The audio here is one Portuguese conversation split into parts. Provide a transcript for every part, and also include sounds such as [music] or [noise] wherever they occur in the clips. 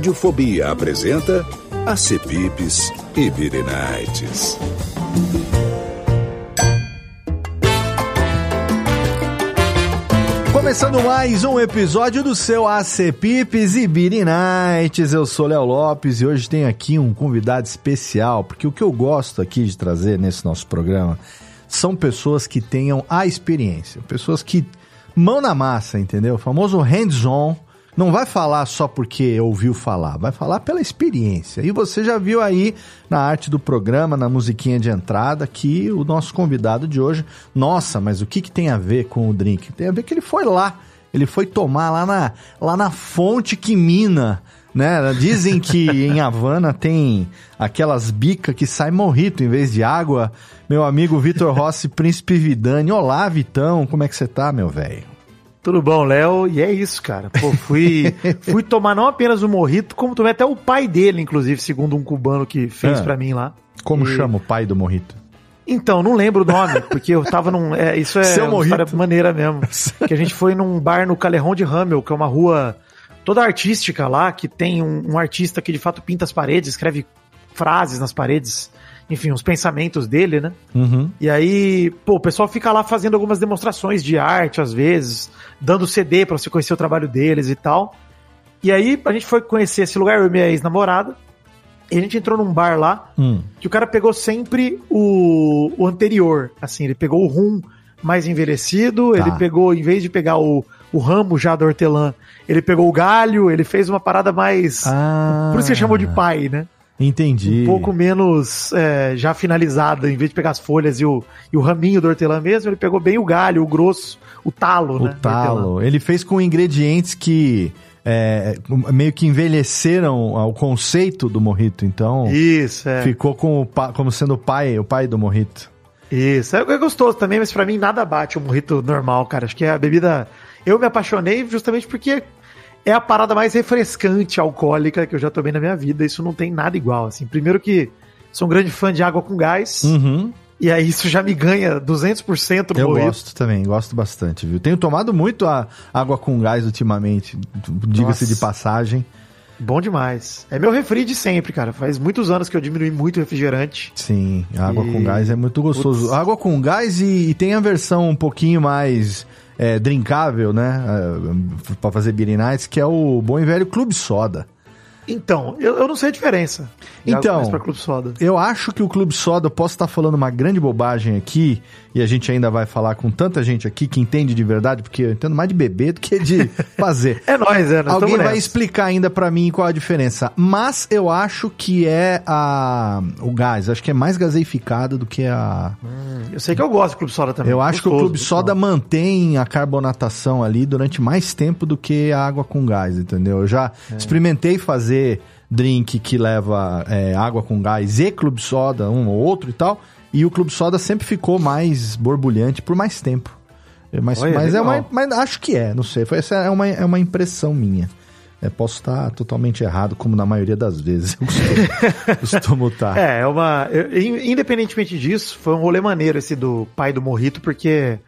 Radiofobia apresenta Acepipes e Birenites. Começando mais um episódio do seu Acepipes e Birinites. Eu sou Léo Lopes e hoje tenho aqui um convidado especial, porque o que eu gosto aqui de trazer nesse nosso programa são pessoas que tenham a experiência, pessoas que mão na massa, entendeu? O famoso hands-on não vai falar só porque ouviu falar, vai falar pela experiência. E você já viu aí na arte do programa, na musiquinha de entrada, que o nosso convidado de hoje, nossa, mas o que, que tem a ver com o drink? Tem a ver que ele foi lá, ele foi tomar lá na, lá na fonte que mina. Né? Dizem que em Havana tem aquelas bicas que sai morrito em vez de água. Meu amigo Vitor Rossi, Príncipe Vidani. Olá, Vitão, como é que você tá, meu velho? Tudo bom, Léo? E é isso, cara. Pô, fui, [laughs] fui tomar não apenas o morrito, como tomei até o pai dele, inclusive, segundo um cubano que fez ah, para mim lá. Como e... chama o pai do morrito? Então, não lembro o nome, porque eu tava num. É, isso é Seu uma morrito. história maneira mesmo. [laughs] que a gente foi num bar no Calerron de Hamel, que é uma rua toda artística lá, que tem um, um artista que de fato pinta as paredes, escreve frases nas paredes enfim, os pensamentos dele, né? Uhum. E aí, pô, o pessoal fica lá fazendo algumas demonstrações de arte, às vezes, dando CD para você conhecer o trabalho deles e tal. E aí a gente foi conhecer esse lugar, eu e minha ex-namorada. E a gente entrou num bar lá, hum. que o cara pegou sempre o, o anterior. Assim, ele pegou o rum mais envelhecido, tá. ele pegou, em vez de pegar o, o ramo já do hortelã, ele pegou o galho, ele fez uma parada mais. Ah. Por isso que chamou de pai, né? Entendi. Um pouco menos é, já finalizada, em vez de pegar as folhas e o, e o raminho do hortelã mesmo, ele pegou bem o galho, o grosso, o talo, o né? O talo. Ele fez com ingredientes que é, meio que envelheceram o conceito do morrito, então. Isso, é. Ficou com o, como sendo o pai, o pai do morrito. Isso, é, é gostoso também, mas para mim nada bate o morrito normal, cara. Acho que é a bebida. Eu me apaixonei justamente porque é a parada mais refrescante alcoólica que eu já tomei na minha vida. Isso não tem nada igual, assim. Primeiro que sou um grande fã de água com gás. Uhum. E aí isso já me ganha 200% no Eu gosto também, gosto bastante, viu? Tenho tomado muito a água com gás ultimamente, diga-se de passagem. Bom demais. É meu refri de sempre, cara. Faz muitos anos que eu diminui muito o refrigerante. Sim, água e... com gás é muito gostoso. Putz. Água com gás e, e, tem a versão um pouquinho mais é, drinkável, né? É, para fazer beer nights, que é o bom e velho Clube Soda. Então, eu, eu não sei a diferença. Então, eu acho que o Clube Soda, eu posso estar falando uma grande bobagem aqui, e a gente ainda vai falar com tanta gente aqui que entende de verdade, porque eu entendo mais de beber do que de [laughs] fazer. é nóis, é. Nós Alguém vai explicar ainda para mim qual a diferença. Mas eu acho que é a o gás, acho que é mais gaseificado do que a... Hum, eu sei que eu gosto do Clube Soda também. Eu acho que o Clube Soda mantém a carbonatação ali durante mais tempo do que a água com gás, entendeu? Eu já é. experimentei fazer drink que leva é, água com gás e clube soda, um ou outro e tal. E o clube soda sempre ficou mais borbulhante por mais tempo. Mas, Olha, mas é uma, mas acho que é, não sei. Foi, essa é uma, é uma impressão minha. É, posso estar totalmente errado, como na maioria das vezes [laughs] eu costumo, costumo estar. É, é uma. Eu, independentemente disso, foi um rolê maneiro esse do pai do Morrito, porque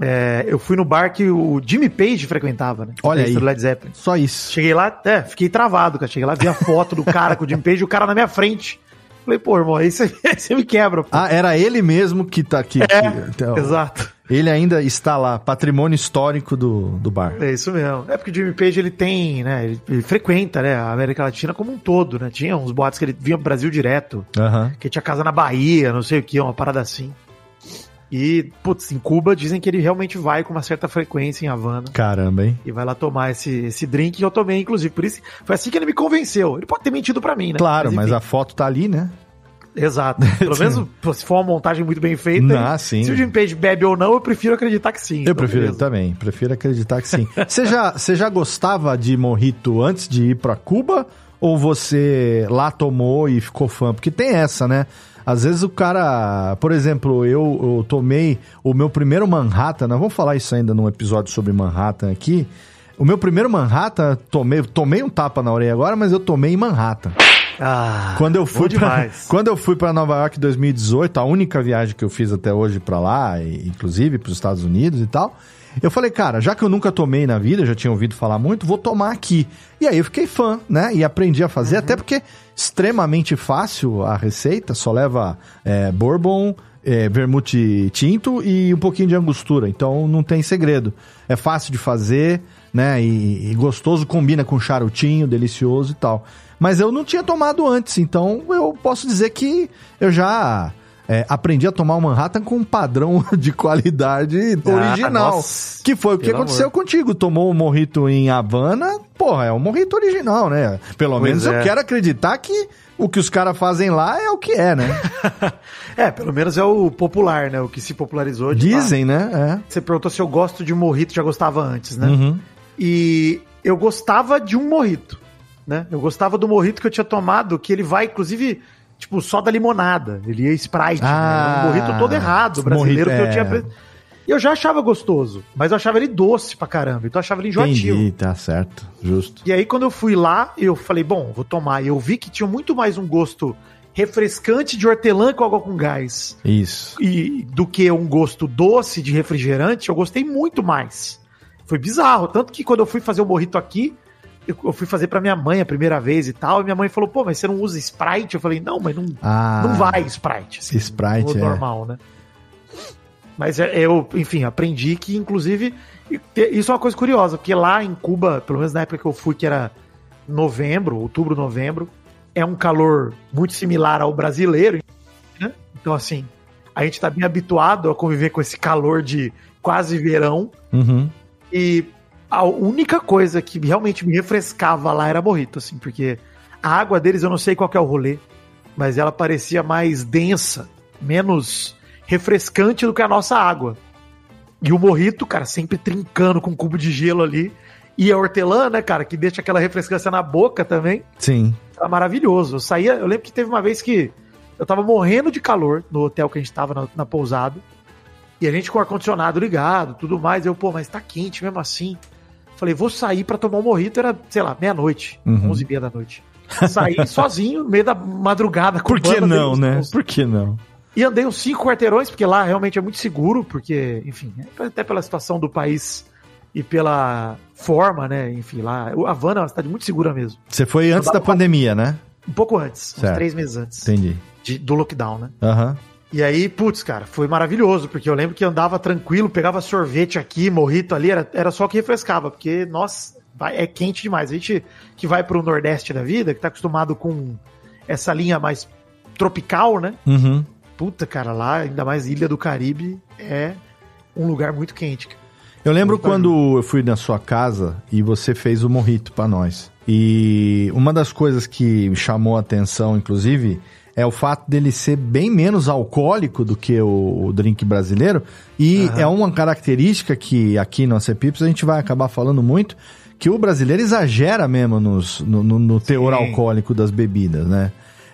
é, eu fui no bar que o Jimmy Page frequentava, né? Olha aí. Do Led Zeppelin. Só isso. Cheguei lá, é, fiquei travado, cara. Cheguei lá, vi a foto do cara com o Jimmy Page, o cara na minha frente. Falei, pô, irmão, aí você, [laughs] você me quebra. Pô. Ah, era ele mesmo que tá aqui. É, então, exato. Ele ainda está lá, patrimônio histórico do, do bar. É isso mesmo. É porque o Jimmy Page, ele tem, né, ele, ele frequenta, né, a América Latina como um todo, né? Tinha uns boatos que ele vinha pro Brasil direto, uhum. que tinha casa na Bahia, não sei o que, uma parada assim. E, putz, em Cuba dizem que ele realmente vai com uma certa frequência em Havana. Caramba, hein? E vai lá tomar esse, esse drink que eu tomei, inclusive. Por isso, foi assim que ele me convenceu. Ele pode ter mentido pra mim, né? Claro, mas, enfim. a foto tá ali, né? Exato. [laughs] Pelo menos se for uma montagem muito bem feita. Ah, sim. Se o Jim Page bebe ou não, eu prefiro acreditar que sim. Eu Então, prefiro beleza. também, prefiro acreditar que sim. [laughs] Você já, você já gostava de morrito antes de ir pra Cuba? Ou você lá tomou e ficou fã? Porque tem essa, né? Às vezes o cara, por exemplo, eu, eu tomei o meu primeiro Manhattan, nós vamos falar isso ainda num episódio sobre Manhattan aqui. O meu primeiro Manhattan, tomei, tomei um tapa na orelha agora, mas eu tomei em Manhattan. Ah, Quando eu fui pra, [laughs] quando eu fui para Nova York em 2018, a única viagem que eu fiz até hoje pra lá, e, inclusive para os Estados Unidos e tal, eu falei, cara, já que eu nunca tomei na vida, já tinha ouvido falar muito, vou tomar aqui. E aí eu fiquei fã, né? E aprendi a fazer, até porque extremamente fácil a receita, só leva é, bourbon, é, vermute tinto e um pouquinho de angostura. Então não tem segredo. É fácil de fazer, né? E, e gostoso, combina com charutinho, delicioso e tal. Mas eu não tinha tomado antes, então eu posso dizer que eu já é, aprendi a tomar o Manhattan com um padrão [laughs] de qualidade original. Ah, nossa. que foi o que aconteceu amor. contigo. Tomou o morrito em Havana, porra, é o morrito original, né? Pelo Pois menos eu é. quero acreditar que o que os caras fazem lá é o que é, né? [laughs] É, pelo menos é o popular, né? O que se popularizou. de lá. Dizem, né? Você perguntou se eu gosto de morrito, já gostava antes, É. né? Uhum. E eu gostava de um morrito, né? Eu gostava do morrito que eu tinha tomado, que ele vai, inclusive, tipo, só da limonada. Ele ia Sprite, Ah, né? Um morrito todo errado, brasileiro, morrito, que eu é. tinha... E eu já achava gostoso, mas eu achava ele doce pra caramba, então eu achava ele enjoativo. Entendi, tá certo, justo. E aí, quando eu fui lá, eu falei, bom, vou tomar. E eu vi que tinha muito mais um gosto refrescante de hortelã com água com gás Isso. e do que um gosto doce de refrigerante, eu gostei muito mais. Foi bizarro. Tanto que quando eu fui fazer o morrito aqui, eu fui fazer pra minha mãe a primeira vez e tal, e minha mãe falou, pô, mas você não usa Sprite? Eu falei, não, mas não, Ah, não vai Sprite. assim, Sprite, é. normal, né? Mas é- eu, enfim, aprendi que, inclusive, isso é uma coisa curiosa, porque lá em Cuba, pelo menos na época que eu fui, que era novembro, outubro, novembro, é um calor muito similar ao brasileiro, né? Então, assim, a gente tá bem habituado a conviver com esse calor de quase verão, Uhum. e a única coisa que realmente me refrescava lá era morrito, assim, porque a água deles eu não sei qual que é o rolê, mas ela parecia mais densa, menos refrescante do que a nossa água. E o morrito, cara, sempre trincando com um cubo de gelo ali. E a hortelã, né, cara, que deixa aquela refrescância na boca também. Sim. Era maravilhoso. Eu saía, eu lembro que teve uma vez que eu tava morrendo de calor no hotel que a gente tava na, na pousada. E a gente com o ar-condicionado ligado, tudo mais. Eu, pô, mas tá quente mesmo assim. Falei, vou sair pra tomar um morrito. Era, sei lá, meia-noite, Uhum. onze e meia da noite. Saí [laughs] sozinho, no meio da madrugada. Por que não, uns- né? uns- Por que não? E andei uns cinco quarteirões, porque lá realmente é muito seguro, porque, enfim, até pela situação do país e pela forma, né? Enfim, lá. Havana é uma cidade muito segura mesmo. Você foi antes da pandemia, né? Um pouco antes, uns Certo. três meses antes Entendi. de- do lockdown, né? Aham. E aí, putz, cara, foi maravilhoso, porque eu lembro que andava tranquilo, pegava sorvete aqui, morrito ali, era, era só o que refrescava, porque, nossa, vai- é quente demais. A gente que vai pro Nordeste da vida, que tá acostumado com essa linha mais tropical, né? Uhum. Puta, cara, lá, ainda mais Ilha do Caribe, é um lugar muito quente. cara. Eu lembro Opa, quando eu fui na sua casa e você fez o morrito pra nós. E uma das coisas que chamou a atenção, inclusive, é o fato dele ser bem menos alcoólico do que o, o drink brasileiro. E Aham. é uma característica que aqui no Pips a gente vai acabar falando muito, que o brasileiro exagera mesmo nos- no, no- no teor Sim. alcoólico das bebidas, né?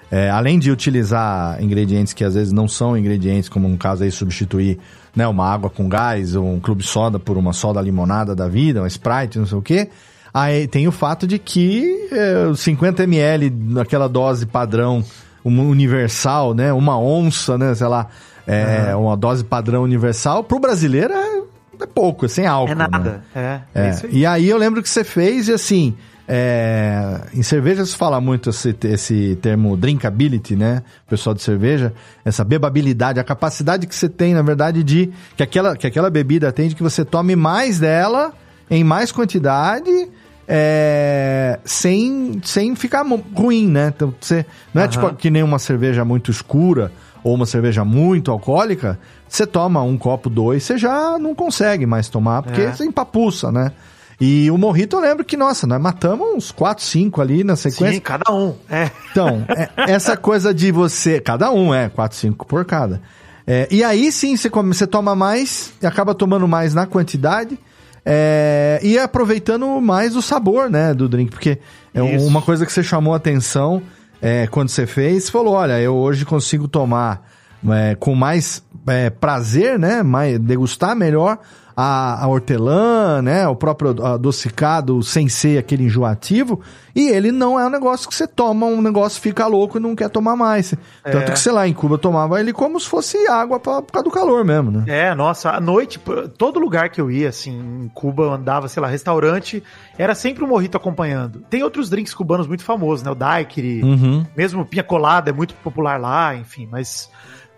É, além de utilizar ingredientes que às vezes não são ingredientes, como no caso aí substituir né, uma água com gás ou um clube soda por uma soda limonada da vida, uma Sprite, não sei o quê. Aí tem o fato de que é, os 50 ml naquela dose padrão uma universal, né, uma onça, né, sei lá, é, uma dose padrão universal, pro brasileiro é, é pouco, é sem álcool. É né? nada. É, é, É, isso aí. E aí eu lembro que você fez e assim, é, em cerveja se fala muito esse, esse termo drinkability, né? O pessoal de cerveja, essa bebabilidade, a capacidade que você tem, na verdade, de que aquela, que aquela bebida tem de que você tome mais dela em mais quantidade. É, sem, sem ficar ruim, né? Então, você, não é Aham. tipo que nem uma cerveja muito escura ou uma cerveja muito alcoólica, você toma um copo, dois, você já não consegue mais tomar, porque É. você empapuça, né? E o morrito eu lembro que, nossa, nós matamos uns 4, 5 ali na sequência. Sim, cada um. É. Então, [laughs] é- essa coisa de você. Cada um é 4, 5 por cada. É, e aí sim você, come, você toma mais e acaba tomando mais na quantidade. É, e aproveitando mais o sabor, né, do drink. Porque é Isso. uma coisa que você chamou a atenção é, quando você fez, falou: olha, eu hoje consigo tomar é, com mais é, prazer, né? Mais, degustar melhor a, a hortelã, né? O próprio adocicado sem ser aquele enjoativo. E ele não é um negócio que você toma, um negócio fica louco e não quer tomar mais. Tanto que, sei lá, em Cuba eu tomava ele como se fosse água pra, por causa do calor mesmo, né? É, nossa, à noite, todo lugar que eu ia, assim, em Cuba, eu andava, sei lá, restaurante, era sempre um morrito acompanhando. Tem outros drinks cubanos muito famosos, né? O daiquiri, Uhum. mesmo pinha colada é muito popular lá, enfim, mas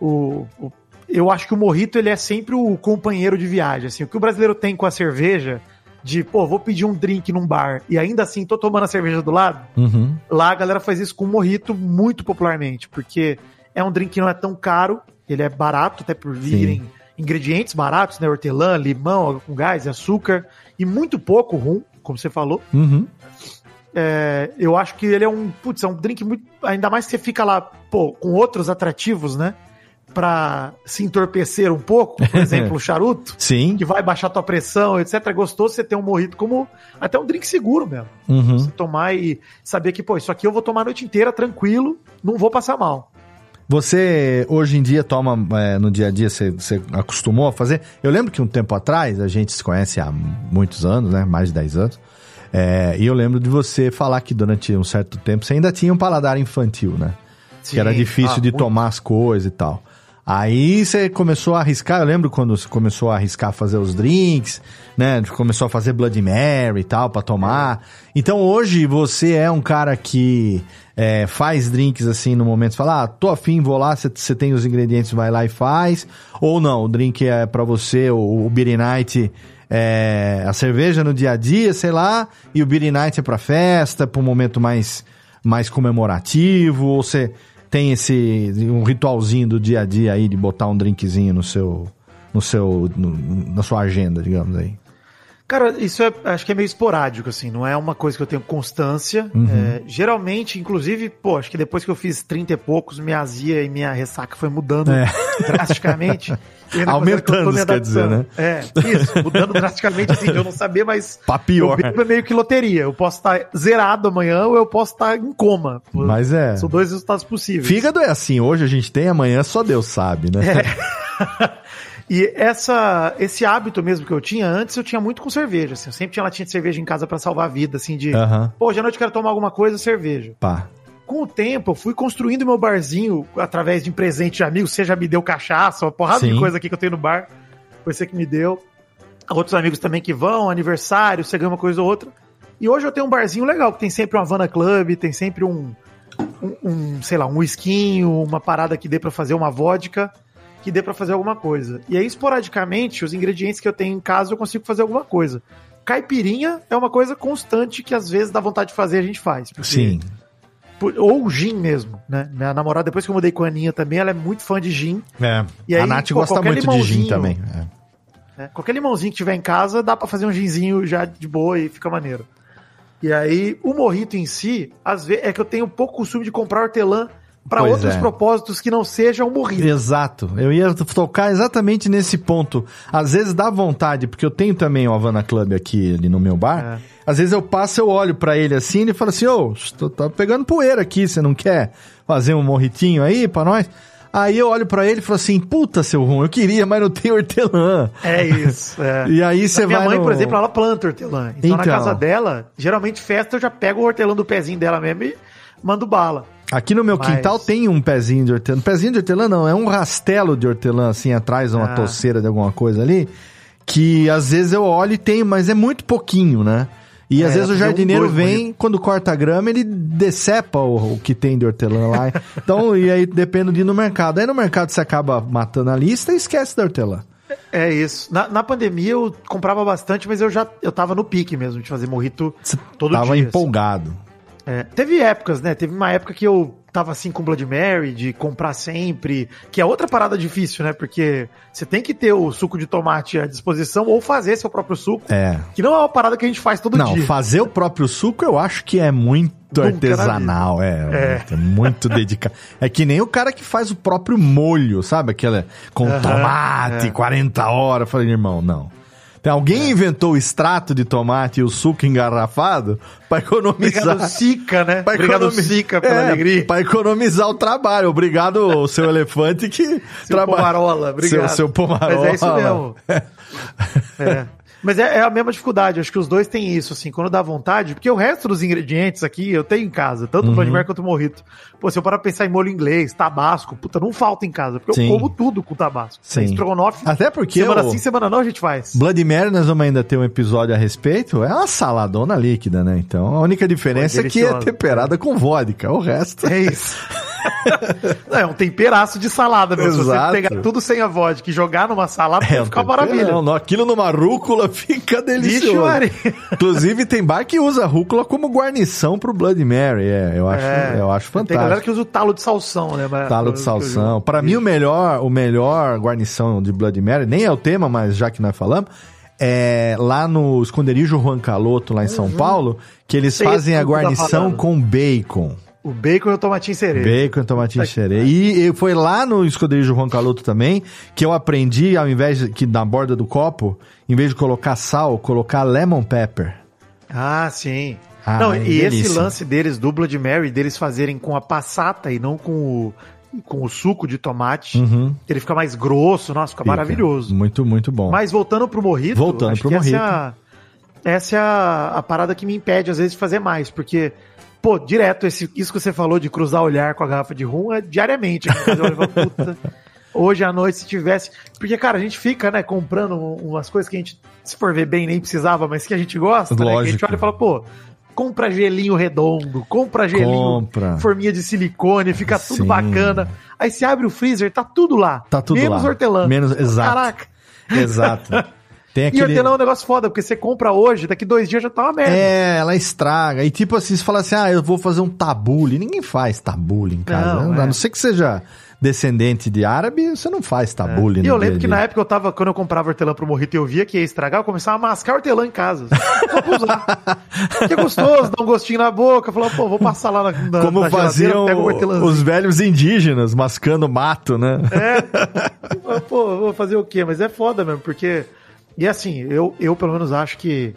o, o- eu acho que o morrito ele é sempre o companheiro de viagem, assim, o que o brasileiro tem com a cerveja de, pô, vou pedir um drink num bar e ainda assim tô tomando a cerveja do lado, Uhum. lá a galera faz isso com o morrito muito popularmente, porque é um drink que não é tão caro, ele é barato, até por virem ingredientes baratos, né? Hortelã, limão, água com gás, açúcar e muito pouco rum, como você falou. Uhum. É, eu acho que ele é um, putz, é um drink muito, ainda mais que você fica lá, pô, com outros atrativos, né? Pra se entorpecer um pouco, por [laughs] exemplo, o charuto, Sim. que vai baixar tua pressão, etc. É gostoso você ter um morrito como até um drink seguro mesmo Uhum. você tomar e saber que, pô, isso aqui eu vou tomar a noite inteira tranquilo, não vou passar mal. Você hoje em dia toma é, no dia a dia, você, você acostumou a fazer? Eu lembro que um tempo atrás, a gente se conhece há muitos anos, né? Mais de 10 anos. é, e eu lembro de você falar que durante um certo tempo você ainda tinha um paladar infantil, né? que era Sim. difícil Ah, de muito. tomar as coisas e tal. Aí você começou a arriscar, eu lembro quando você começou a arriscar fazer os drinks, né? Começou a fazer Blood Mary e tal pra tomar. Então hoje você é um cara que é, faz drinks assim no momento, você fala, ah, tô afim, vou lá, você- tem os ingredientes, vai lá e faz. Ou não, o drink é pra você, o, o Beer Night é a cerveja no dia a dia, sei lá, e o Beer Night é pra festa, pra um momento mais, mais comemorativo, ou você tem esse um ritualzinho do dia a dia aí de botar um drinkzinho no seu no seu no- na sua agenda, digamos aí. Cara, isso é, acho que é meio esporádico, assim, não é uma coisa que eu tenho constância. Uhum. É, geralmente, inclusive, pô, acho que depois que eu fiz 30 e poucos, minha azia e minha ressaca foi mudando É. drasticamente. [laughs] Aumentando, que quer dizer, adaptando. É, isso, mudando drasticamente, assim, de eu não saber, mas Pra [laughs] pior. eu é meio que loteria. Eu posso estar zerado amanhã ou eu posso estar em coma. Mas é. São dois resultados possíveis. Fígado é assim, hoje a gente tem, amanhã só Deus sabe, né? [laughs] E essa, esse hábito mesmo que eu tinha, antes eu tinha muito com cerveja, assim, eu sempre tinha latinha de cerveja em casa pra salvar a vida, assim, de, Aham. pô, hoje à noite eu quero tomar alguma coisa, cerveja. Pá. Com o tempo, eu fui construindo meu barzinho através de presente de amigos, você já me deu cachaça, uma porrada Sim. de coisa aqui que eu tenho no bar, foi você que me deu. Outros amigos também que vão, aniversário, você ganha uma coisa ou outra. E hoje eu tenho um barzinho legal, que tem sempre uma Havana Club, tem sempre um, um, um, sei lá, um whiskinho, uma parada que dê pra fazer uma vodka, que dê pra fazer alguma coisa. E aí, esporadicamente, os ingredientes que eu tenho em casa, eu consigo fazer alguma coisa. Caipirinha é uma coisa constante que às vezes dá vontade de fazer, a gente faz. porque- Sim. ou gin mesmo, né? Minha namorada, depois que eu mudei com a Aninha também, ela é muito fã de gin. É. E aí, a Nath pô, gosta muito de gin também. é. né? Qualquer limãozinho que tiver em casa, dá pra fazer um ginzinho já de boa e fica maneiro. E aí, o morrito em si, às vezes, é que eu tenho pouco costume de comprar hortelã Pois outros é. propósitos que não sejam morrito. Exato. Eu ia tocar exatamente nesse ponto. Às vezes dá vontade, porque eu tenho também o Havana Club aqui ali no meu bar. É. Às vezes eu passo, eu olho pra ele assim e ele fala assim: Ô, tô, tá pegando poeira aqui, você não quer fazer um morritinho aí pra nós? Aí eu olho pra ele e falo assim: Puta, seu rum, eu queria, mas não tem hortelã. É isso. [laughs] é. E aí você Minha vai. mãe, no- por exemplo, ela planta hortelã. Então, na Então. casa dela, geralmente festa, eu já pego o hortelã do pezinho dela mesmo e mando bala. Aqui no meu Mas- quintal tem um pezinho de hortelã. Pezinho de hortelã não, é um rastelo de hortelã assim atrás, uma Ah. toceira de alguma coisa ali. Que às vezes eu olho e tenho, mas é muito pouquinho, né? E É, às vezes o um, jardineiro dois vem, quando corta a grama, ele decepa o, o que tem de hortelã lá. [laughs] então, e aí depende de ir no mercado. Aí no mercado você acaba matando a lista e esquece da hortelã. É isso. Na, na pandemia eu comprava bastante, mas eu já eu tava no pique mesmo de fazer morrito todo tava dia. assim. empolgado. É, teve épocas, né? Teve uma época que eu tava assim com Blood Mary, de comprar sempre, que é outra parada difícil, né? Porque você tem que ter o suco de tomate à disposição ou fazer seu próprio suco, É. que não é uma parada que a gente faz todo Não, dia. fazer o próprio suco eu acho que é muito Nunca artesanal, é, É. muito, dedicado. É que nem o cara que faz o próprio molho, sabe? Aquela com tomate, é. 40 horas. Eu falei, irmão, não. Tem alguém inventou o extrato de tomate e o suco engarrafado pra economizar. Obrigado, Sica, né? Pra Obrigado, economi- Sica, pela É, alegria. Pra economizar o trabalho. Obrigado, seu elefante, que Seu trabalha. Pomarola, obrigado. Seu, seu pomarola. Mas é isso mesmo. [laughs] É. Mas é, é a mesma dificuldade, acho que os dois têm isso, assim, quando dá vontade, porque o resto dos ingredientes aqui eu tenho em casa, tanto Uhum. Mary quanto o Morrito. Pô, se eu parar pra pensar em molho inglês, tabasco, puta, não falta em casa, porque Sim. eu como tudo com tabasco. Sim. Estrogonofe, Até porque semana o- sim, semana não, a gente faz. Blood Mary, nós vamos ainda ter um episódio a respeito. É uma saladona líquida, né? Então a única diferença é que é temperada com vodka. O resto. É isso. [laughs] Não, [laughs] é um temperaço de salada, meu. Se você Exato. pegar tudo sem a vodka e jogar numa salada, um ficar uma maravilha. Não, aquilo numa rúcula [laughs] fica delicioso. Inclusive, tem bar que usa rúcula como guarnição pro Blood Mary. É, eu acho, É. eu acho Tem galera fantástico. que usa o talo de salsão, né? Mas- Talo de salsão. Pra mim, o melhor, o melhor guarnição de Blood Mary, nem é o tema, mas já que nós falamos, é lá no esconderijo Juan Caloto, lá em São Paulo, que eles Sei fazem a tá guarnição falando. com bacon. O bacon e o tomatinho cereja. Bacon e tomatinho xerê. E, e foi lá no esconderijo Juan Caloto também que eu aprendi, ao invés de, que na borda do copo, em vez de colocar sal, colocar lemon pepper. Ah, sim. Ah, não, é e esse delícia. lance deles, do Blood Mary, deles fazerem com a passata e não com o, com o suco de tomate, Uhum. ele fica mais grosso, nossa, fica, Fica. maravilhoso. Muito, muito bom. Mas voltando pro morrito, Voltando acho pro mojito. Essa é, a, essa é a, a parada que me impede, às vezes, de fazer mais, porque, pô, direto, esse, isso que você falou de cruzar o olhar com a garrafa de rum é diariamente. E falo, [laughs] puta, hoje à noite, se tivesse. Porque, cara, a gente fica, né, comprando umas coisas que a gente, se for ver bem, nem precisava, mas que a gente gosta, né? Que a gente Lógico. olha e fala, pô. Compra gelinho redondo, compra gelinho, Compra. forminha de silicone, fica tudo Sim. bacana. Aí você abre o freezer, tá tudo lá. Tá tudo menos lá. hortelã. Menos- exato. Caraca. Exato. [laughs] Tem E aquele... hortelã é um negócio foda, porque você compra hoje, daqui dois dias já tá uma merda. É, ela estraga. E tipo assim, você fala assim, ah, eu vou fazer um tabule. Ninguém faz tabule em casa. Não, a é. não ser que seja descendente de árabe, você não faz tabule. E no eu lembro a que na época eu tava, quando eu comprava hortelã pro morrito e eu via que ia estragar, eu começava a mascar hortelã em casa. Só [laughs] que gostoso, dá um gostinho na boca. Falava, pô, vou passar lá na, na Como na faziam os velhos indígenas, mascando mato, né? É. Pô, vou fazer o quê? Mas é foda mesmo, porque. E assim, eu, eu pelo menos acho que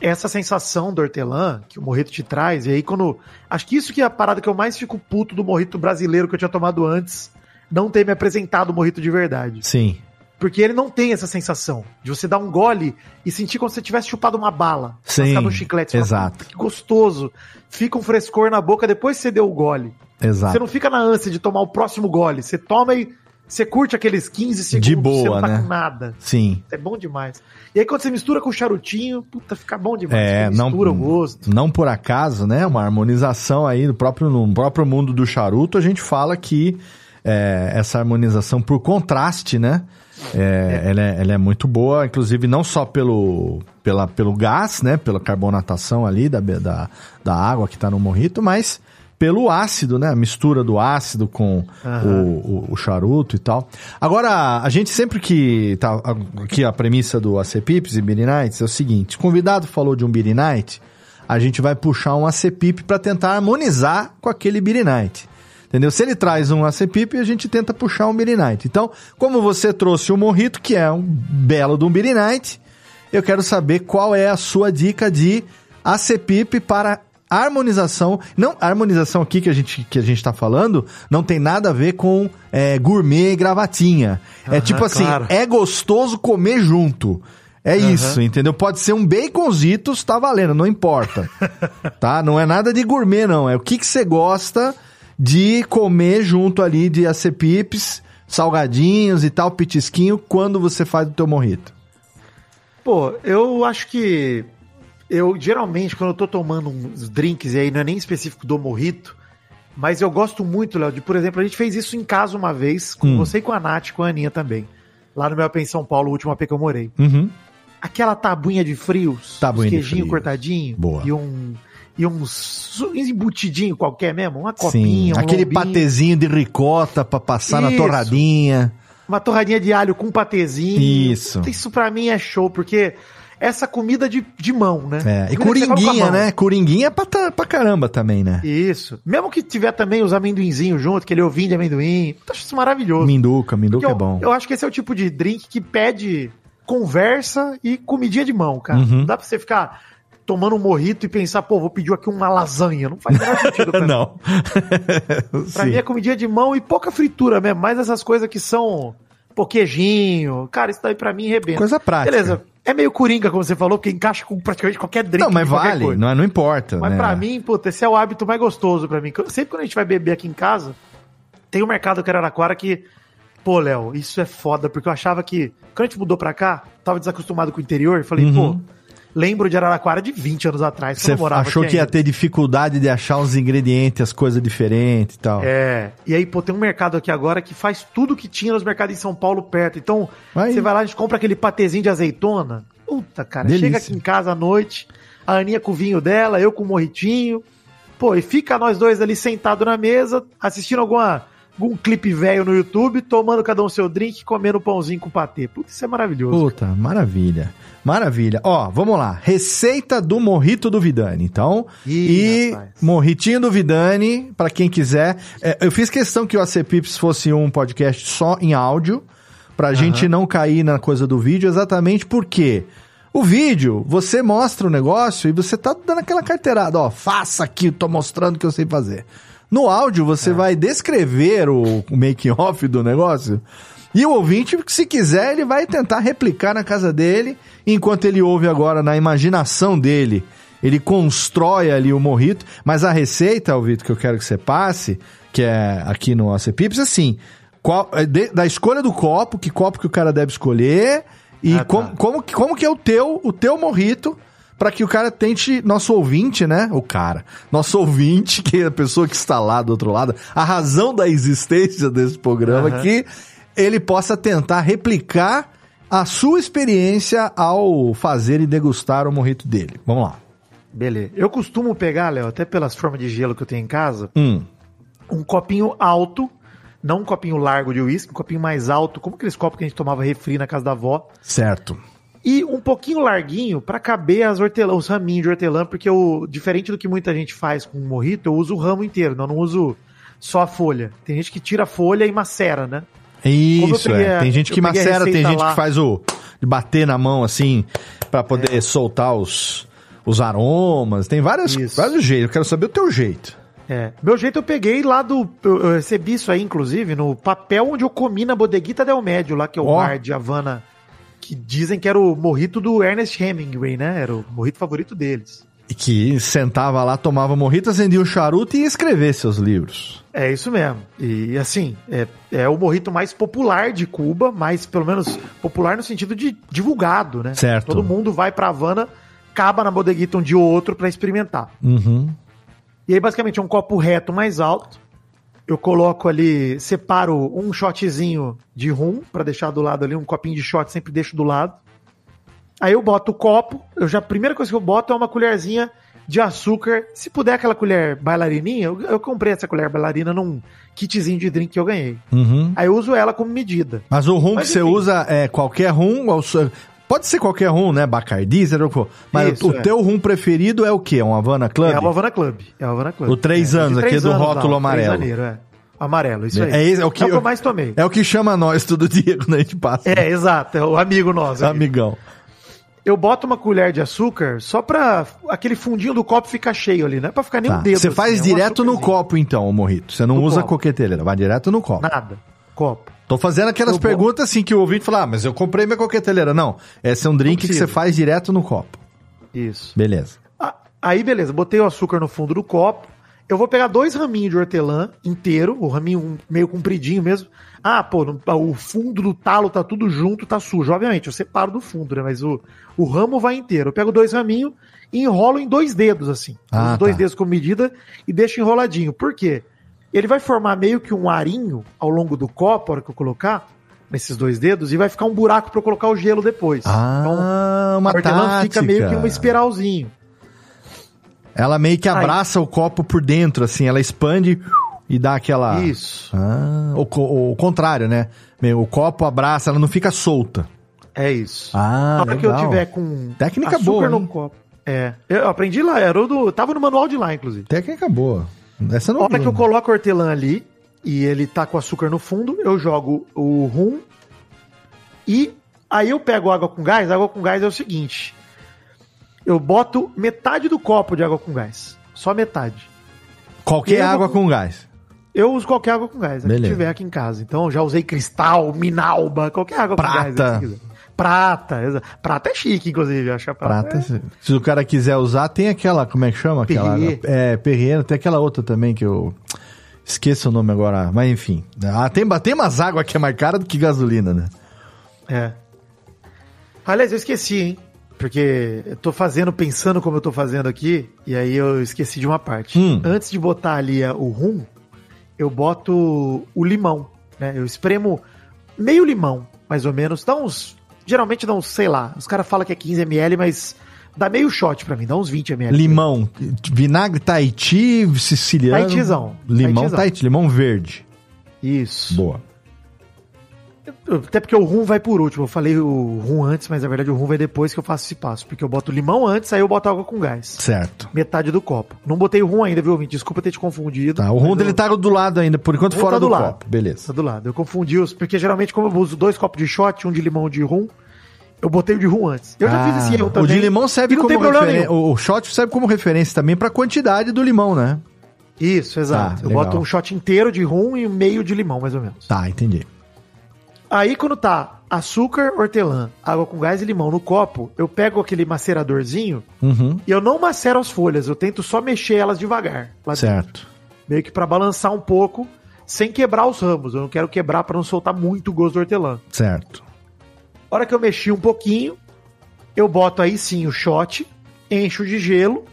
essa sensação do hortelã que o morrito te traz, e aí quando. Acho que isso que é a parada que eu mais fico puto do morrito brasileiro que eu tinha tomado antes, não ter me apresentado o morrito de verdade. Sim. Porque ele não tem essa sensação de você dar um gole e sentir como se você tivesse chupado uma bala. Sim, um chiclete. Fala, exato. "Puta, Que gostoso. Fica um frescor na boca depois que você deu o gole. Exato. Você não fica na ânsia de tomar o próximo gole. Você toma e você curte aqueles 15 segundos. De você boa, não tá né? com nada. Sim. É bom demais. E aí quando você mistura com o charutinho, puta, fica bom demais. É, Você não, mistura o gosto. não por acaso, né? Uma harmonização aí do próprio, no próprio mundo do charuto, a gente fala que é, essa harmonização por contraste, né? É, Ela, é, ela é muito boa, inclusive não só pelo, pela, pelo gás, né? Pela carbonatação ali da, da, da água que tá no morrito, mas pelo ácido, né? A mistura do ácido com o, o, charuto e tal. Agora, a gente sempre que tá aqui a premissa do AC Pips e Beer Nights é o seguinte, o convidado falou de um Beer Night, a gente vai puxar um AC Pip para tentar harmonizar com aquele Beer Night. Entendeu? Se ele traz um AC Pip, a gente tenta puxar um Beer Night. Então, como você trouxe o Morrito, que é um belo de um Beer Night, eu quero saber qual é a sua dica de AC Pip para harmonização. Não, a harmonização aqui que a gente, que a gente tá falando não tem nada a ver com é, gourmet e gravatinha. é Aham, tipo assim, claro. é gostoso comer junto. É isso, entendeu? Pode ser um baconzitos, tá valendo, não importa. [laughs] tá? Não é nada de gourmet, não. É o que, que você gosta de comer junto ali de acepipes, salgadinhos e tal, pitisquinho, quando você faz o teu morrito. Pô, eu acho que eu geralmente quando eu tô tomando uns drinks e aí não é nem específico do morrito, mas eu gosto muito, Léo, de, por exemplo, a gente fez isso em casa uma vez, com Hum. você e com a Nath, com a Aninha também. Lá no meu AP em São Paulo, o último AP que eu morei. Uhum. Aquela tabuinha de frios, Tabuinha queijinho frios. cortadinho Boa. e um e uns, uns embutidinho qualquer mesmo, uma copinha, Sim, um aquele lombinho, patezinho de ricota pra passar na Isso. torradinha. uma torradinha de alho com patezinho. Isso. Isso pra mim é show, porque essa comida de, de mão, né? É, e coringuinha, né? Coringuinha é pra, ta- pra caramba também, né? Isso. Mesmo que tiver também os amendoinzinhos junto, aquele ovinho de amendoim. Eu acho isso maravilhoso. Minduca, minduca eu, é bom. eu acho que esse é o tipo de drink que pede conversa e comidinha de mão, cara. Uhum. Não dá pra você ficar tomando um morrito e pensar, pô, vou pedir aqui uma lasanha. Não faz sentido [laughs] [laughs] pra mim. Não. Pra Sim. mim é comidinha de mão e pouca fritura mesmo. Mais essas coisas que são pô, queijinho. Cara, isso daí pra mim rebenta. Coisa prática. Beleza. É meio coringa, como você falou, porque encaixa com praticamente qualquer drink. Não, mas vale, coisa. não, não importa. Mas né? pra mim, puta, esse é o hábito mais gostoso pra mim. Sempre quando a gente vai beber aqui em casa, tem um mercado que era Araraquara que, pô, Léo, isso é foda, porque eu achava que, quando a gente mudou pra cá, tava desacostumado com o interior, falei, Uhum. pô, lembro de Araraquara de 20 anos atrás, Você achou que ia ter dificuldade de achar os ingredientes, as coisas diferentes e tal. É, e aí, pô, tem um mercado aqui agora que faz tudo que tinha nos mercados em São Paulo perto. Então, Aí. você vai lá, a gente compra aquele patezinho de azeitona. Puta, cara, Delícia. chega aqui em casa à noite, a Aninha com o vinho dela, eu com o morritinho. Pô, e fica nós dois ali sentados na mesa, assistindo alguma, algum clipe velho no YouTube, tomando cada um seu drink, comendo pãozinho com patê. Puta, isso é maravilhoso. Puta, maravilha. Maravilha. Ó, vamos lá. Receita do morrito do Vidani, então. Ih, e rapaz. morritinho do Vidani, pra quem quiser. É, eu fiz questão que o AC Pips fosse um podcast só em áudio, pra gente não cair na coisa do vídeo, exatamente porque o vídeo, você mostra o negócio e você tá dando aquela carteirada, ó, faça aqui, tô mostrando o que eu sei fazer. No áudio, É. você vai descrever o, o making-off do negócio e o ouvinte, se quiser, ele vai tentar replicar na casa dele, enquanto ele ouve agora na imaginação dele. Ele constrói ali o morrito, mas a receita, Vitor, que eu quero que você passe, que é aqui no AC Pips, assim, qual, é de- da escolha do copo, que copo que o cara deve escolher, e Ah, tá. como, como, que- como que é o teu, o teu morrito, para que o cara tente, nosso ouvinte, né? O cara, nosso ouvinte, que é a pessoa que está lá do outro lado, a razão da existência desse programa, Aham. que ele possa tentar replicar a sua experiência ao fazer e degustar o morrito dele. Vamos lá. Beleza. Eu costumo pegar, Léo, até pelas formas de gelo que eu tenho em casa, Hum, um copinho alto, não um copinho largo de uísque, um copinho mais alto, como aqueles copos que a gente tomava refri na casa da avó, certo. E um pouquinho larguinho pra caber as hortelã, os raminhos de hortelã, porque eu, diferente do que muita gente faz com morrito, eu uso o ramo inteiro, não, não uso só a folha. Tem gente que tira a folha e macera, né? Eu Isso, peguei é. Tem gente eu que macera, tem gente lá. que faz o. de bater na mão assim, pra poder soltar os, os aromas. Tem várias, Isso. vários jeitos. Eu quero saber o teu jeito. É. Meu jeito eu peguei lá do. Eu, eu recebi isso aí, inclusive, no papel onde eu comi na Bodeguita Del Médio, lá que é o Ó. bar de Havana. Que dizem que era o morrito do Ernest Hemingway, né? Era o morrito favorito deles. E que sentava lá, tomava morrito, acendia um charuto e ia escrever seus livros. É isso mesmo. E assim, é, é o morrito mais popular de Cuba, mas pelo menos popular no sentido de divulgado, né? Certo. Todo mundo vai pra Havana, acaba na bodeguita um dia ou outro pra experimentar. Uhum. E aí, basicamente, é um copo reto mais alto. Eu coloco ali, separo um shotzinho de rum pra deixar do lado ali, um copinho de shot, sempre deixo do lado. Aí eu boto o copo, eu já, a primeira coisa que eu boto é uma colherzinha de açúcar. Se puder aquela colher bailarininha, eu, eu comprei essa colher bailarina num kitzinho de drink que eu ganhei. Uhum. Aí eu uso ela como medida. Mas o rum Mas que você enfim. usa é qualquer rum? Pode ser qualquer rum, né? Bacardi, o que for. Mas Isso, o é. teu rum preferido é o quê? Um Havana Club? É o Havana Club. É o Havana Club. O três é, de anos, aqui três do anos rótulo lá, amarelo. janeiro, é. Amarelo, isso aí. É esse- é o que eu, eu- mais tomei. É o que chama nós todo dia quando a gente passa. É, exato, é o amigo nosso. Amigão. Eu boto uma colher de açúcar só pra aquele fundinho do copo ficar cheio ali, não é pra ficar nem Tá. um dedo. Você faz assim, é um direto no açúcarzinho. copo, então, o morrito. Você não No usa copo. coqueteleira, vai direto no copo. Nada. Copo. Tô fazendo aquelas Eu perguntas assim que o ouvinte fala, ah, mas eu comprei minha coqueteleira. Não, esse é um drink que você faz direto no copo. Isso. Beleza. Aí, beleza, botei o açúcar no fundo do copo. Eu vou pegar dois raminhos de hortelã inteiro, o raminho meio compridinho mesmo. Ah, pô, no- o fundo do talo tá tudo junto, tá sujo. Obviamente, eu separo do fundo, né? Mas o, o ramo vai inteiro. Eu pego dois raminhos e enrolo em dois dedos, assim. Ah, Os dois tá. dedos com medida e deixo enroladinho. Por quê? Ele vai formar meio que um arinho ao longo do copo, a hora que eu colocar, nesses dois dedos, e vai ficar um buraco pra eu colocar o gelo depois. Ah, uma a hortelã tática. fica meio que uma espiralzinho. Ela meio que abraça Aí. o copo por dentro, assim, ela expande e dá aquela. Isso. Ah, o, o contrário, né? O copo abraça, ela não fica solta. É isso. Ah, Na hora legal. que eu tiver com técnica boa, no copo. É, eu aprendi lá, era do, tava no manual de lá, inclusive. Técnica boa. Essa não. A hora que eu coloco o hortelã ali e ele tá com açúcar no fundo, eu jogo o rum e aí eu pego água com gás. A água com gás é o seguinte: eu boto metade do copo de água com gás, só metade. Qualquer água com gás. Eu uso qualquer água com gás, a que tiver aqui em casa. Então já usei cristal, minalba, qualquer água Prata. com gás. Exa... prata é chique, inclusive, acho a prata. prata é... Se o cara quiser usar, tem aquela, como é que chama? Aquela, é, perreira, tem aquela outra também que eu esqueço o nome agora, mas enfim. Ah, tem, tem umas águas que é mais cara do que gasolina, né? É. Aliás, eu esqueci, hein? Porque eu tô fazendo, pensando como eu tô fazendo aqui, e aí eu esqueci de uma parte. Hum. Antes de botar ali o rum, eu boto o limão, né? Eu espremo meio limão, mais ou menos. Dá uns. Geralmente dá uns, sei lá. Os caras falam que é 15 ml, mas dá meio shot pra mim, dá uns 20 ml. Limão. Vinagre Tahiti, siciliano. Tahitizão. Limão Tahiti, limão verde. Isso. Boa. Até porque o rum vai por último. Eu falei o rum antes, mas na verdade o rum vai depois que eu faço esse passo. Porque eu boto limão antes, aí eu boto água com gás. Certo. Metade do copo. Não botei o rum ainda, viu, ouvinte? Desculpa ter te confundido. Tá, o rum dele eu... tá do lado ainda, por enquanto fora tá do, do lado. copo. Beleza. Tá do lado. Eu confundi os. Porque geralmente, como eu uso dois copos de shot, um de limão e de rum, eu botei o de rum antes. Eu ah, já fiz esse erro também. O de limão serve como referência. O shot serve como referência também pra quantidade do limão, né? Isso, exato. Tá, eu boto um shot inteiro de rum e meio de limão, mais ou menos. Tá, entendi. Aí quando tá açúcar, hortelã, água com gás e limão no copo, eu pego aquele maceradorzinho uhum. e eu não macero as folhas, eu tento só mexer elas devagar. certo. Dentro. Meio que para balançar um pouco, sem quebrar os ramos. Eu não quero quebrar para não soltar muito o gosto do hortelã. Certo. A hora que eu mexi um pouquinho, eu boto aí sim o shot, encho de gelo.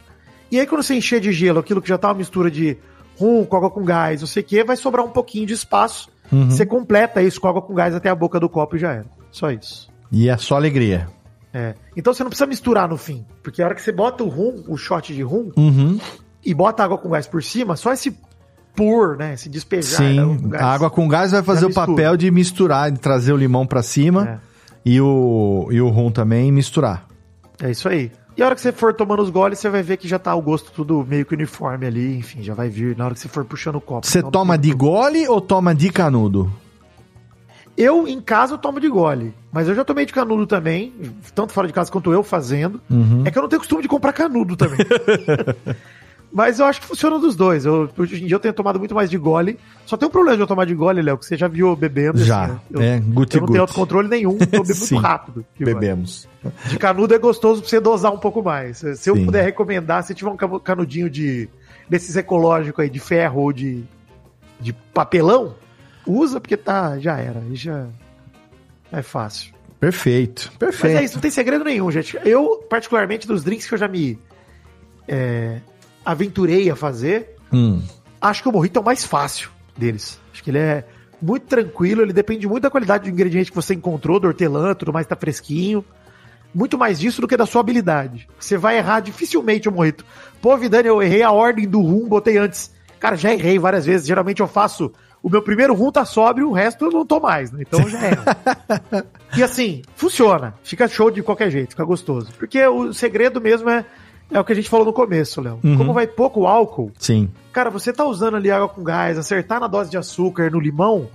E aí quando você encher de gelo aquilo que já tá uma mistura de rum, água com gás, não sei o que, vai sobrar um pouquinho de espaço Uhum. Você completa isso com água com gás até a boca do copo e já era. Só isso. E é só alegria. É. Então você não precisa misturar no fim. Porque a hora que você bota o rum, o shot de rum, uhum. e bota água com gás por cima, só esse pôr, né? Esse despejar. Sim, né, a água com gás vai fazer o papel de misturar, de trazer o limão para cima é. e, o, e o rum também misturar. É isso aí. E a hora que você for tomando os goles, você vai ver que já tá o gosto tudo meio que uniforme ali, enfim, já vai vir na hora que você for puxando o copo. Você então, toma de gole ou toma de canudo? Eu, em casa, eu tomo de gole. Mas eu já tomei de canudo também, tanto fora de casa quanto eu fazendo. Uhum. É que eu não tenho costume de comprar canudo também. [laughs] Mas eu acho que funciona dos dois. Eu, hoje em dia eu tenho tomado muito mais de gole. Só tem um problema de eu tomar de gole, Léo, que você já viu bebendo. Já. Assim, né? eu, é, guti, eu não tenho autocontrole nenhum, eu bebo [laughs] muito rápido. Bebemos. De canudo é gostoso pra você dosar um pouco mais. Se Sim. eu puder recomendar, se tiver um canudinho de desses ecológicos aí, de ferro ou de, de papelão, usa porque tá, já era. Já é fácil. Perfeito, perfeito. Mas é isso, não tem segredo nenhum, gente. Eu, particularmente, dos drinks que eu já me é, aventurei a fazer, hum. acho que o morrito é o mais fácil deles. Acho que ele é muito tranquilo, ele depende muito da qualidade do ingrediente que você encontrou, do hortelã, tudo mais tá fresquinho. Muito mais disso do que da sua habilidade. Você vai errar dificilmente o morrito. Pô, Vidani, eu errei a ordem do rum, botei antes. Cara, já errei várias vezes. Geralmente eu faço. O meu primeiro rum tá sóbrio, o resto eu não tô mais, né? Então eu já erro. [laughs] e assim, funciona. Fica show de qualquer jeito, fica gostoso. Porque o segredo mesmo é é o que a gente falou no começo, Léo. Uhum. Como vai pouco álcool, Sim. cara, você tá usando ali água com gás, acertar na dose de açúcar, no limão,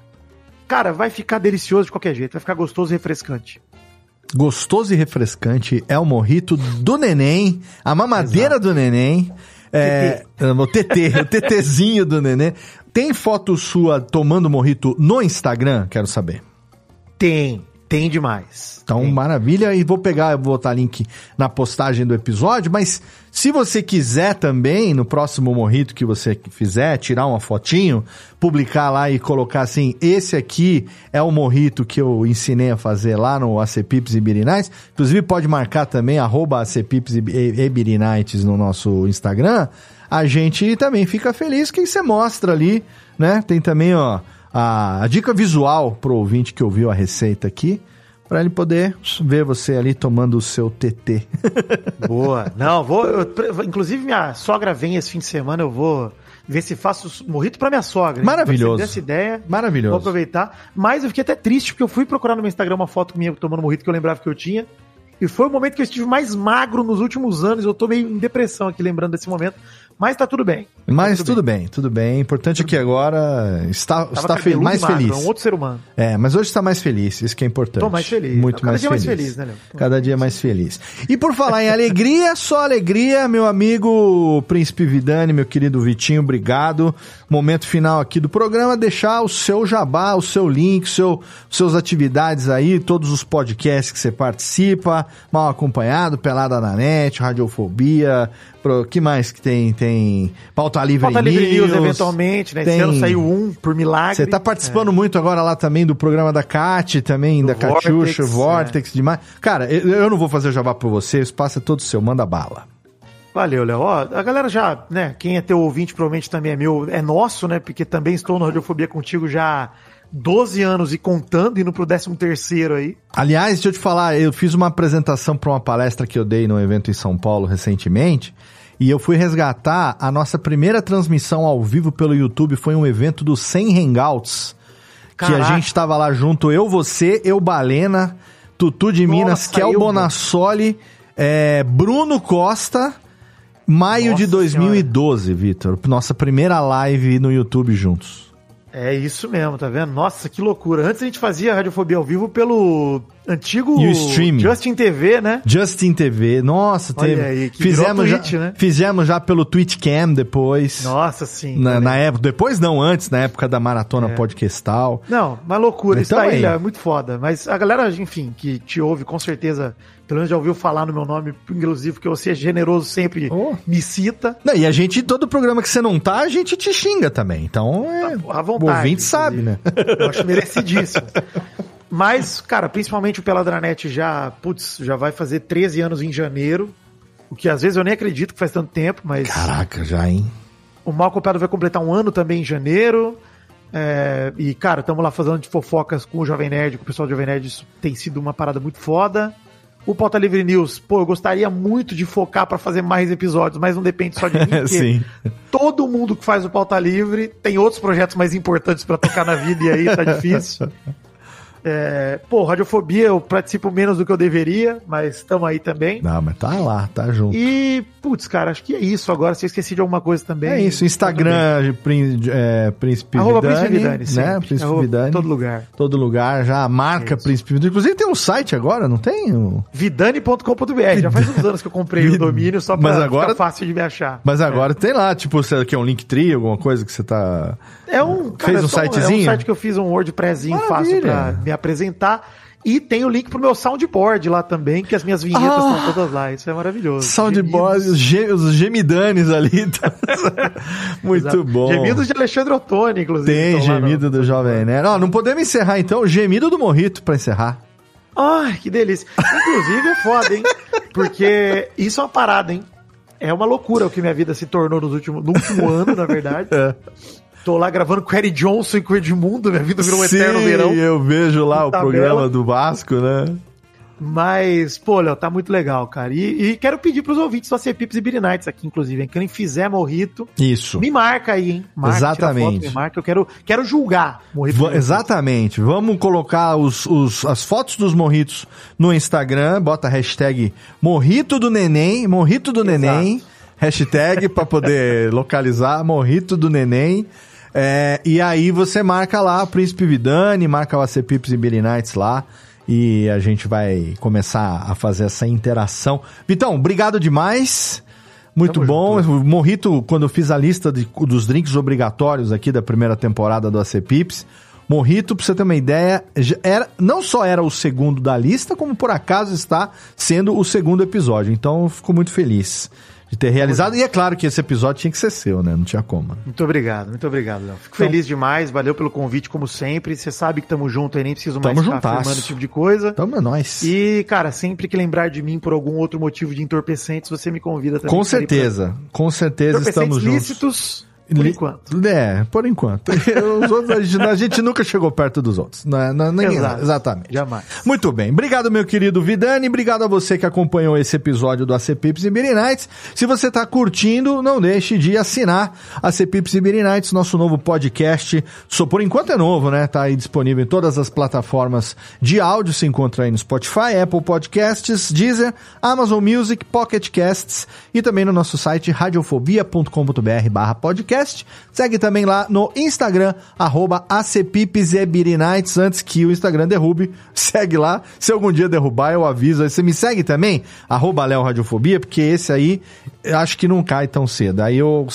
cara, vai ficar delicioso de qualquer jeito, vai ficar gostoso e refrescante. Gostoso e refrescante é o morrito do neném, a mamadeira Exato. do neném. É, o TT, o TTzinho do neném. Tem foto sua tomando morrito no Instagram? Quero saber. Tem. Tem demais. Então, Tem. maravilha. E vou pegar, vou botar link na postagem do episódio. Mas se você quiser também, no próximo morrito que você fizer, tirar uma fotinho, publicar lá e colocar assim: esse aqui é o morrito que eu ensinei a fazer lá no ACPips e Birinais. Inclusive, pode marcar também, arroba ACPips e Birinites no nosso Instagram. A gente também fica feliz que você mostra ali, né? Tem também, ó a, a dica visual pro ouvinte que ouviu a receita aqui, Pra ele poder ver você ali tomando o seu TT. [laughs] Boa. Não, vou. eu- inclusive, minha sogra vem esse fim de semana, eu vou ver se faço morrito pra minha sogra. Maravilhoso. Essa ideia. Maravilhoso. Vou aproveitar. Mas eu fiquei até triste, porque eu fui procurar no meu Instagram uma foto minha tomando morrito que eu lembrava que eu tinha. E foi o momento que eu estive mais magro nos últimos anos. Eu tô meio em depressão aqui lembrando desse momento. Mas tá tudo bem. Mas Tá tudo bem. tudo bem. Importante é que agora está, Tava está fe- mais magro, feliz. É um outro ser humano. É, mas hoje está mais feliz, isso que é importante. Tô mais feliz. Muito Cada mais dia feliz. mais feliz, né, Léo? Cada dia mais feliz. E por falar em [laughs] alegria, só alegria, meu amigo Príncipe Vidani, meu querido Vitinho, obrigado. Momento final aqui do programa, deixar o seu jabá, o seu link, seu, suas atividades aí, todos os podcasts que você participa, mal acompanhado, Pelada na Net, Radiofobia, pro, que mais que tem? Tem Pauta Livre Falta Livre News, News, eventualmente, né? tem- Esse ano saiu um por milagre. você tá participando muito agora lá também do programa da Cat, também, da Vortex, Catiuxa, é. Vortex demais. Cara, eu, eu não vou fazer o jabá por você, o espaço é todo seu, manda bala. Valeu, Léo. A galera já, né, quem é teu ouvinte provavelmente também é meu, é nosso, né, porque também estou no Radiofobia contigo já 12 anos e contando, indo pro 13 terceiro aí. Aliás, deixa eu te falar, eu fiz uma apresentação para uma palestra que eu dei num evento em São Paulo recentemente, e eu fui resgatar a nossa primeira transmissão ao vivo pelo YouTube, foi um evento do 100 Hangouts, que a Caraca. gente tava lá junto, eu, você, eu, Balena, Tutu de Nossa, Minas, Kel eu, Bonassoli, é, Bruno Costa, maio Nossa de 2012, Vitor. Nossa primeira live no YouTube juntos. É isso mesmo, tá vendo? Nossa, que loucura. Antes a gente fazia Radiofobia ao vivo pelo antigo E o streaming. Justin TV, né? Justin TV, nossa, Olha teve. aí, que fizemos, já, Twitch, né? fizemos já pelo Twitch Cam depois. Nossa, sim. Na, na época, depois não, antes, na época da maratona É. podcastal. Não, uma loucura. Isso Então daí aí. é muito foda. Mas a galera, enfim, que te ouve, com certeza, pelo menos já ouviu falar no meu nome, inclusive, que você é generoso sempre Oh. me cita. Não, e a gente, todo programa que você não tá, a gente te xinga também. Então, é, À o vontade. ouvinte sabe, né? Eu acho merecidíssimo. [laughs] Mas, cara, principalmente o Peladranet já, putz, já vai fazer 13 anos em janeiro. O que às vezes eu nem acredito que faz tanto tempo, mas Caraca, já, hein? o Mal Copiado vai completar um ano também em janeiro. É, e, cara, estamos lá fazendo de fofocas com o Jovem Nerd, com o pessoal do Jovem Nerd. Isso tem sido uma parada muito foda. O Pauta Livre News, pô, eu gostaria muito de focar pra fazer mais episódios, mas não depende só de mim. [laughs] Sim. Todo mundo que faz o Pauta Livre tem outros projetos mais importantes pra tocar na vida e aí tá difícil. [laughs] É, pô, Radiofobia eu participo menos do que eu deveria, mas estamos aí também. Não, mas tá lá, tá junto. E, putz, cara, acho que é isso agora. Se eu esqueci de alguma coisa também. é isso, Instagram, Prín- é, Príncipe Arroba Vidani, Príncipe Vidani, né? Príncipe Arroba Vidani. Todo lugar. Todo lugar, já marca Isso. Príncipe Vidani. Inclusive tem um site agora, não tem? O- Vidani.com.br. Já faz uns anos que eu comprei Vid- o domínio só pra Mas agora- ficar fácil de me achar. Mas agora tem lá, tipo, você quer um Linktree, alguma coisa que você tá... É um, Fez é um só sitezinho? É um site que eu fiz um WordPressinho fácil pra me apresentar. E tem o link pro meu soundboard lá também, que as minhas vinhetas Ah! estão todas lá. Isso é maravilhoso. Soundboard, os, ge- os gemidanes ali. [laughs] Muito Exato. bom. Gemidos de Alexandre Ottoni, inclusive. Tem lá no- gemido do Jovem Nerd. Ó, não podemos encerrar então. Gemido do Morrito pra encerrar. Ai, que delícia. Inclusive é foda, hein? Porque isso é uma parada, hein? É uma loucura o que minha vida se tornou nos últimos, no último ano, na verdade. É. Tô lá gravando com o Eric Johnson e com o Edmundo, minha vida virou um Sim, eterno verão. eu vejo lá o Tabela. programa do Vasco, né? Mas, pô, Léo, tá muito legal, cara. E, e quero pedir pros ouvintes do AC Pips e Beer Nights aqui, inclusive, hein? Quem fizer Morrito, Isso. me marca aí, hein? Marca, Exatamente. foto, me marca, eu quero, quero julgar Morrito. Va- exatamente. Vamos colocar os, os- as fotos dos morritos no Instagram. Bota a hashtag Morrito do Neném. Morrito do Neném. Hashtag pra poder [laughs] localizar. Morrito do Neném. É, e aí você marca lá o Príncipe Vidani, marca o AC Pips e Billy Nights lá. E a gente vai começar a fazer essa interação. Vitão, obrigado demais. Muito Tamo bom. junto. O Morrito, quando eu fiz a lista de- dos drinks obrigatórios aqui da primeira temporada do AC Pips, Morrito, pra você ter uma ideia, era, não só era o segundo da lista, como por acaso está sendo o segundo episódio. Então, eu fico muito feliz de ter realizado. E é claro que esse episódio tinha que ser seu, né? Não tinha como. Muito obrigado, muito obrigado, Léo. Fico Então- feliz demais, valeu pelo convite, como sempre. Você sabe que tamo junto aí, nem preciso mais Tamo ficar juntasso. afirmando esse tipo de coisa. Então, é nóis. E, cara, sempre que lembrar de mim por algum outro motivo de entorpecentes, você me convida também. Com Estarei pra- certeza. Com certeza estamos juntos. lícitos Por enquanto. É, por enquanto. [laughs] Os outros, a, gente, a gente nunca chegou perto dos outros. Não, é, não, ninguém, Exato. Exatamente. Jamais. Muito bem. Obrigado, meu querido Vidani. Obrigado a você que acompanhou esse episódio do AC Pips e Beer Nights. Se você está curtindo, não deixe de assinar AC Pips e Beer Nights, nosso novo podcast. Só por enquanto é novo, né? Tá aí disponível em todas as plataformas de áudio. Se encontra aí no Spotify, Apple Podcasts, Deezer, Amazon Music, Pocket Casts e também no nosso site radiofobia.com.br barra podcast. Segue também lá no Instagram, arroba antes que o Instagram derrube. [laughs] Segue lá. Se algum dia derrubar, eu aviso. Aí Você me segue também, arroba Radiofobia, porque esse aí acho que não cai tão cedo. Aí eu,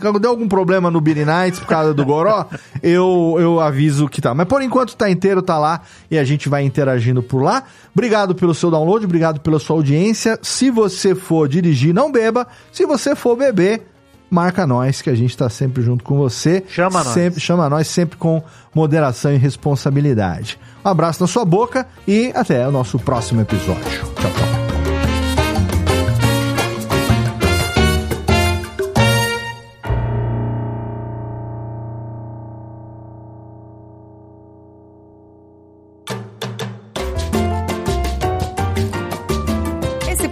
quando der algum problema no Nights por causa do Goró, [laughs] eu, eu aviso que tá. Mas por enquanto tá inteiro, tá lá e a gente vai interagindo por lá. Obrigado pelo seu download, obrigado pela sua audiência. Se você for dirigir, não beba. Se você for beber, marca nós, que a gente tá sempre junto com você. Chama nós. sempre, Chama nós, sempre com moderação e responsabilidade. Um abraço na sua boca e até o nosso próximo episódio. Tchau, tchau.